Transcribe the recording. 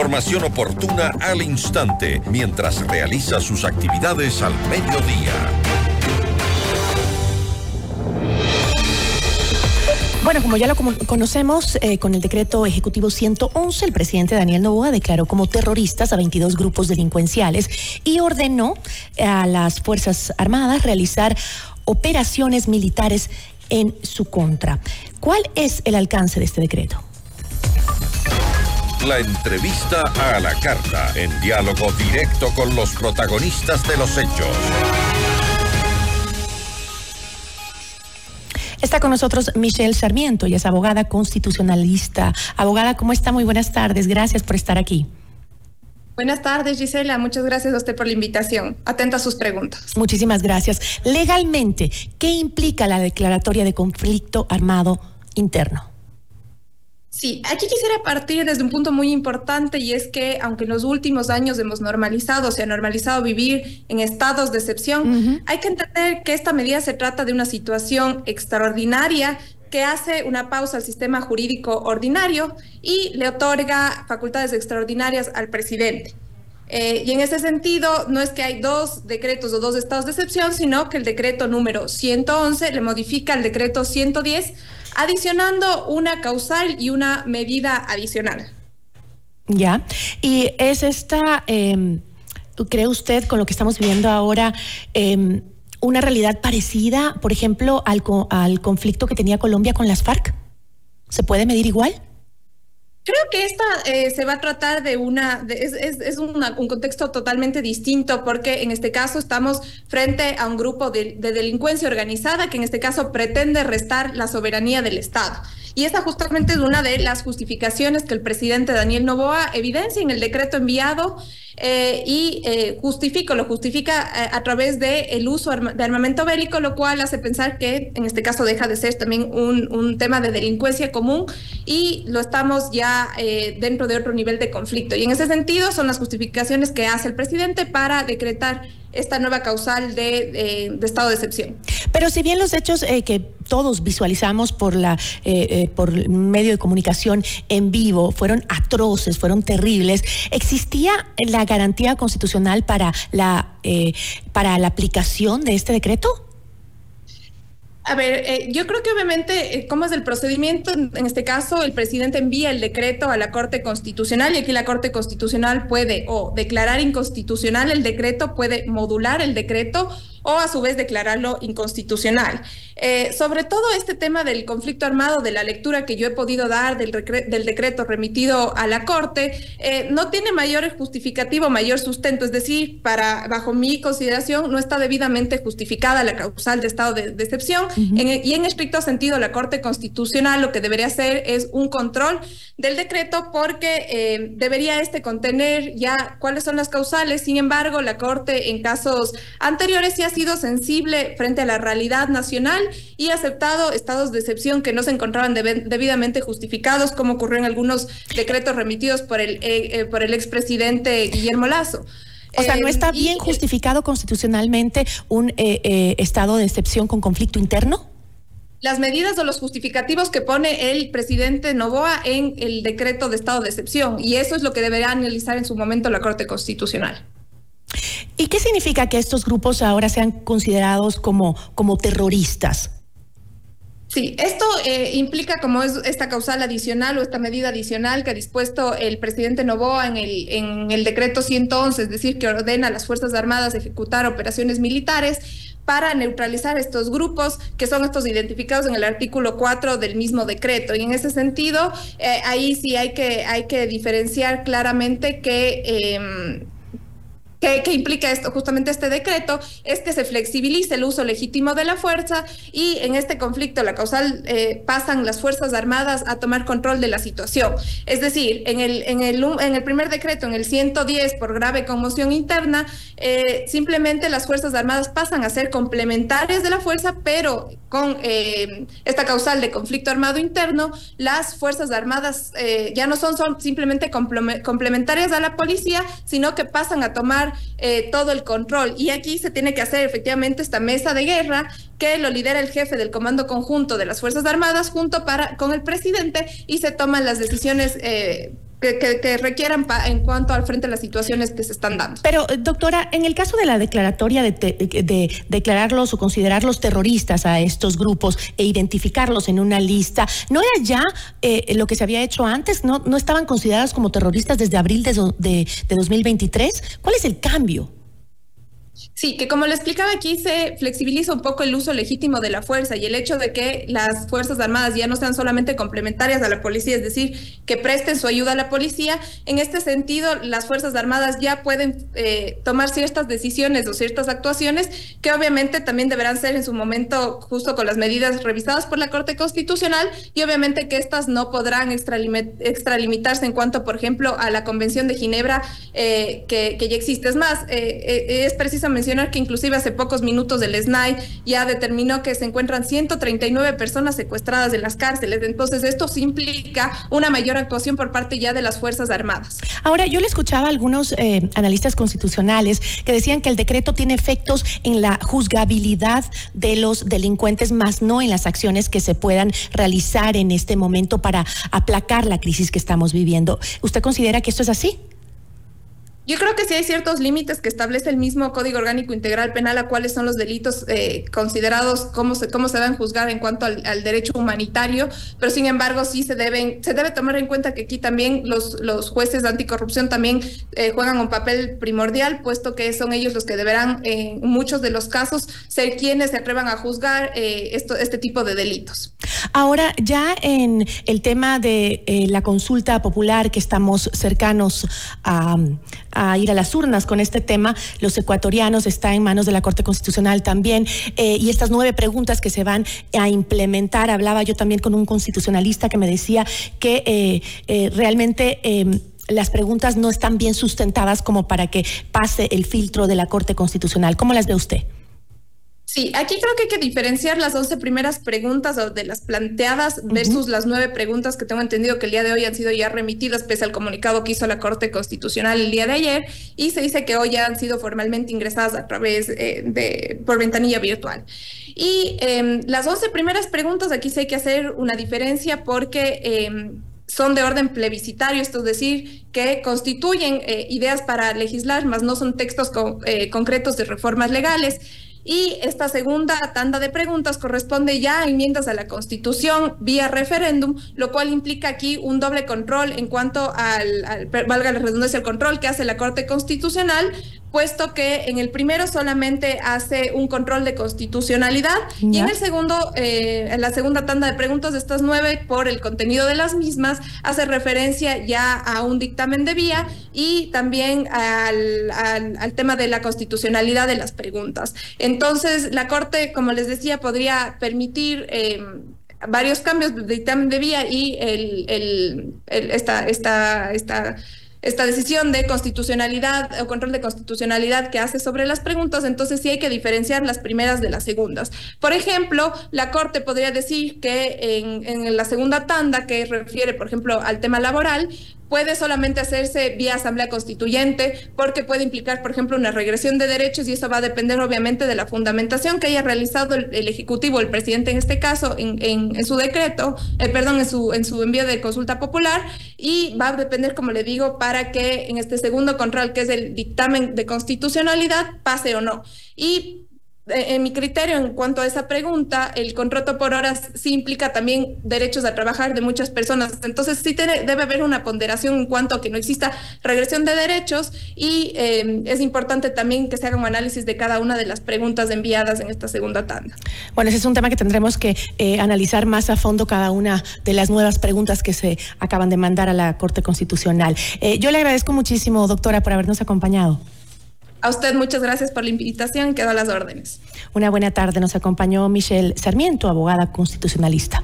información oportuna al instante mientras realiza sus actividades al mediodía. Bueno, como ya lo conocemos, eh, con el decreto ejecutivo 111, el presidente Daniel Novoa declaró como terroristas a 22 grupos delincuenciales y ordenó a las Fuerzas Armadas realizar operaciones militares en su contra. ¿Cuál es el alcance de este decreto? La entrevista a la carta, en diálogo directo con los protagonistas de los hechos. Está con nosotros Michelle Sarmiento, ella es abogada constitucionalista. Abogada, ¿cómo está? Muy buenas tardes, gracias por estar aquí. Buenas tardes, Gisela. Muchas gracias a usted por la invitación. Atenta a sus preguntas. Muchísimas gracias. Legalmente, ¿qué implica la declaratoria de conflicto armado interno? Sí, aquí quisiera partir desde un punto muy importante y es que aunque en los últimos años hemos normalizado, se ha normalizado vivir en estados de excepción, hay que entender que esta medida se trata de una situación extraordinaria que hace una pausa al sistema jurídico ordinario y le otorga facultades extraordinarias al presidente. Eh, y en ese sentido, no es que hay dos decretos o dos estados de excepción, sino que el decreto número 111 le modifica el decreto 110 adicionando una causal y una medida adicional. Ya, y es esta, em, ¿cree usted con lo que estamos viviendo ahora? Em, una realidad parecida, por ejemplo, al, al conflicto que tenía Colombia con las FARC? ¿Se puede medir igual? Creo que esta eh, se va a tratar de una, es, es, un contexto totalmente distinto porque en este caso estamos frente a un grupo de, de, delincuencia organizada que en este caso pretende restar la soberanía del Estado. Y esta justamente es una de las justificaciones que el presidente Daniel Novoa evidencia en el decreto enviado eh, y eh, justifica, lo justifica eh, a, través del el uso de armamento bélico, lo cual hace pensar que en este caso deja de ser también un, un tema de delincuencia común y lo estamos ya dentro de otro nivel de conflicto. Y en ese sentido son las justificaciones que hace el presidente para decretar esta nueva causal de, estado de excepción. Pero si bien los hechos eh, que todos visualizamos por la eh, eh, por medio de comunicación en vivo fueron atroces, fueron terribles, ¿existía la garantía constitucional para la para la aplicación de este decreto? A ver, eh, yo creo que obviamente, eh, ¿cómo es el procedimiento? En este caso, el presidente envía el decreto a la Corte Constitucional y aquí la Corte Constitucional puede o declarar inconstitucional el decreto, puede modular el decreto o a su vez declararlo inconstitucional. Eh, sobre todo este tema del conflicto armado, de la lectura que yo he podido dar del, del decreto remitido a la Corte, eh, no tiene mayor justificativo, mayor sustento, es decir, para, bajo mi consideración, no está debidamente justificada la causal de estado de, excepción. Y en estricto sentido la Corte Constitucional lo que debería hacer es un control del decreto porque eh, debería este contener ya cuáles son las causales, sin embargo, la Corte en casos anteriores ya sido sensible frente a la realidad nacional y aceptado estados de excepción que no se encontraban debidamente justificados, como ocurrió en algunos decretos remitidos por el, eh, eh, por el expresidente Guillermo Lazo. O sea, ¿no está bien justificado constitucionalmente un eh, estado de excepción con conflicto interno? Las medidas o los justificativos que pone el presidente Novoa en el decreto de estado de excepción, y eso es lo que deberá analizar en su momento la Corte Constitucional. ¿Y qué significa que estos grupos ahora sean considerados como, como terroristas? Sí, esto eh, implica como es esta causal adicional o esta medida adicional que ha dispuesto el presidente Novoa en el, en el decreto 111, es decir, que ordena a las Fuerzas Armadas ejecutar operaciones militares para neutralizar estos grupos que son estos identificados en el artículo 4 del mismo decreto. Y en ese sentido, eh, ahí sí hay que, hay que diferenciar claramente que... Eh, ¿Qué, implica esto? Justamente este decreto es que se flexibilice el uso legítimo de la fuerza y en este conflicto, la causal, eh, pasan las Fuerzas Armadas a tomar control de la situación. Es decir, en el, en el, en el primer decreto, en el 110, por grave conmoción interna, eh, simplemente las Fuerzas Armadas pasan a ser complementarias de la fuerza, pero con eh, esta causal de conflicto armado interno, las Fuerzas Armadas ya no son, son simplemente complementarias a la policía, sino que pasan a tomar eh, todo el control. Y aquí se tiene que hacer efectivamente esta mesa de guerra que lo lidera el jefe del Comando Conjunto de las Fuerzas Armadas junto para, con el presidente y se toman las decisiones. Eh, que, requieran en cuanto al frente a las situaciones que se están dando. Pero, doctora, en el caso de la declaratoria de, de, declararlos o considerarlos terroristas a estos grupos e identificarlos en una lista, ¿no era ya eh, lo que se había hecho antes? ¿No, ¿No estaban considerados como terroristas desde abril de, de 2023? ¿Cuál es el cambio? Sí, que como le explicaba aquí, se flexibiliza un poco el uso legítimo de la fuerza y el hecho de que las Fuerzas Armadas ya no sean solamente complementarias a la policía, es decir, que presten su ayuda a la policía. En este sentido, las Fuerzas Armadas ya pueden eh, tomar ciertas decisiones o ciertas actuaciones que obviamente también deberán ser en su momento justo con las medidas revisadas por la Corte Constitucional y obviamente que estas no podrán extralimitarse en cuanto, por ejemplo, a la Convención de Ginebra eh, que, ya existe. Es más, eh, es precisamente que inclusive hace pocos minutos el SNAI ya determinó que se encuentran 139 personas secuestradas en las cárceles. Entonces, esto implica una mayor actuación por parte ya de las Fuerzas Armadas. Ahora, yo le escuchaba a algunos eh, analistas constitucionales que decían que el decreto tiene efectos en la juzgabilidad de los delincuentes, más no en las acciones que se puedan realizar en este momento para aplacar la crisis que estamos viviendo. ¿Usted considera que esto es así? Yo creo que sí hay ciertos límites que establece el mismo Código Orgánico Integral Penal a cuáles son los delitos eh, considerados, cómo se, cómo se deben juzgar en cuanto al, derecho humanitario, pero sin embargo sí se deben, se debe tomar en cuenta que aquí también los, los jueces de anticorrupción también eh, juegan un papel primordial, puesto que son ellos los que deberán en muchos de los casos ser quienes se atrevan a juzgar eh, esto, este tipo de delitos. Ahora, ya en el tema de la consulta popular que estamos cercanos a ir a las urnas con este tema. Los ecuatorianos está en manos de la Corte Constitucional también. Eh, y estas nueve preguntas que se van a implementar, hablaba yo también con un constitucionalista que me decía que eh, eh, realmente em, las preguntas no están bien sustentadas como para que pase el filtro de la Corte Constitucional. ¿Cómo las ve usted? Sí, aquí creo que hay que diferenciar las 11 primeras preguntas de las planteadas versus las nueve preguntas que tengo entendido que el día de hoy han sido ya remitidas pese al comunicado que hizo la Corte Constitucional el día de ayer y se dice que hoy ya han sido formalmente ingresadas a través eh, de por ventanilla virtual. Y em, las 11 primeras preguntas aquí sí hay que hacer una diferencia porque em, son de orden plebiscitario, esto es decir, que constituyen eh, ideas para legislar, más no son textos eh, concretos de reformas legales. Y esta segunda tanda de preguntas corresponde ya a enmiendas a la Constitución vía referéndum, lo cual implica aquí un doble control en cuanto al, valga la redundancia, el control que hace la Corte Constitucional puesto que en el primero solamente hace un control de constitucionalidad y en el segundo, eh, en la segunda tanda de preguntas de estas nueve, por el contenido de las mismas, hace referencia ya a un dictamen de vía y también al, al, tema de la constitucionalidad de las preguntas. Entonces, la Corte, como les decía, podría permitir... Em, varios cambios de dictamen de vía y el, el, el esta, esta, esta esta decisión de constitucionalidad o control de constitucionalidad que hace sobre las preguntas, entonces sí hay que diferenciar las primeras de las segundas. Por ejemplo, la Corte podría decir que en, en la segunda tanda, que refiere, por ejemplo, al tema laboral, puede solamente hacerse vía asamblea constituyente porque puede implicar, por ejemplo, una regresión de derechos y eso va a depender obviamente de la fundamentación que haya realizado el, Ejecutivo, el presidente en este caso, en, su decreto, eh, perdón, en su, en su envío de consulta popular y va a depender, como le digo, para que en este segundo control, que es el dictamen de constitucionalidad, pase o no. Y en mi criterio, en cuanto a esa pregunta, el contrato por horas sí implica también derechos a trabajar de muchas personas. Entonces, sí debe haber una ponderación en cuanto a que no exista regresión de derechos y eh, es importante también que se haga un análisis de cada una de las preguntas enviadas en esta segunda tanda. Bueno, ese es un tema que tendremos que eh, analizar más a fondo cada una de las nuevas preguntas que se acaban de mandar a la Corte Constitucional. yo le agradezco muchísimo, doctora, por habernos acompañado. A usted muchas gracias por la invitación, quedo a las órdenes. Una buena tarde, nos acompañó Michelle Sarmiento, abogada constitucionalista.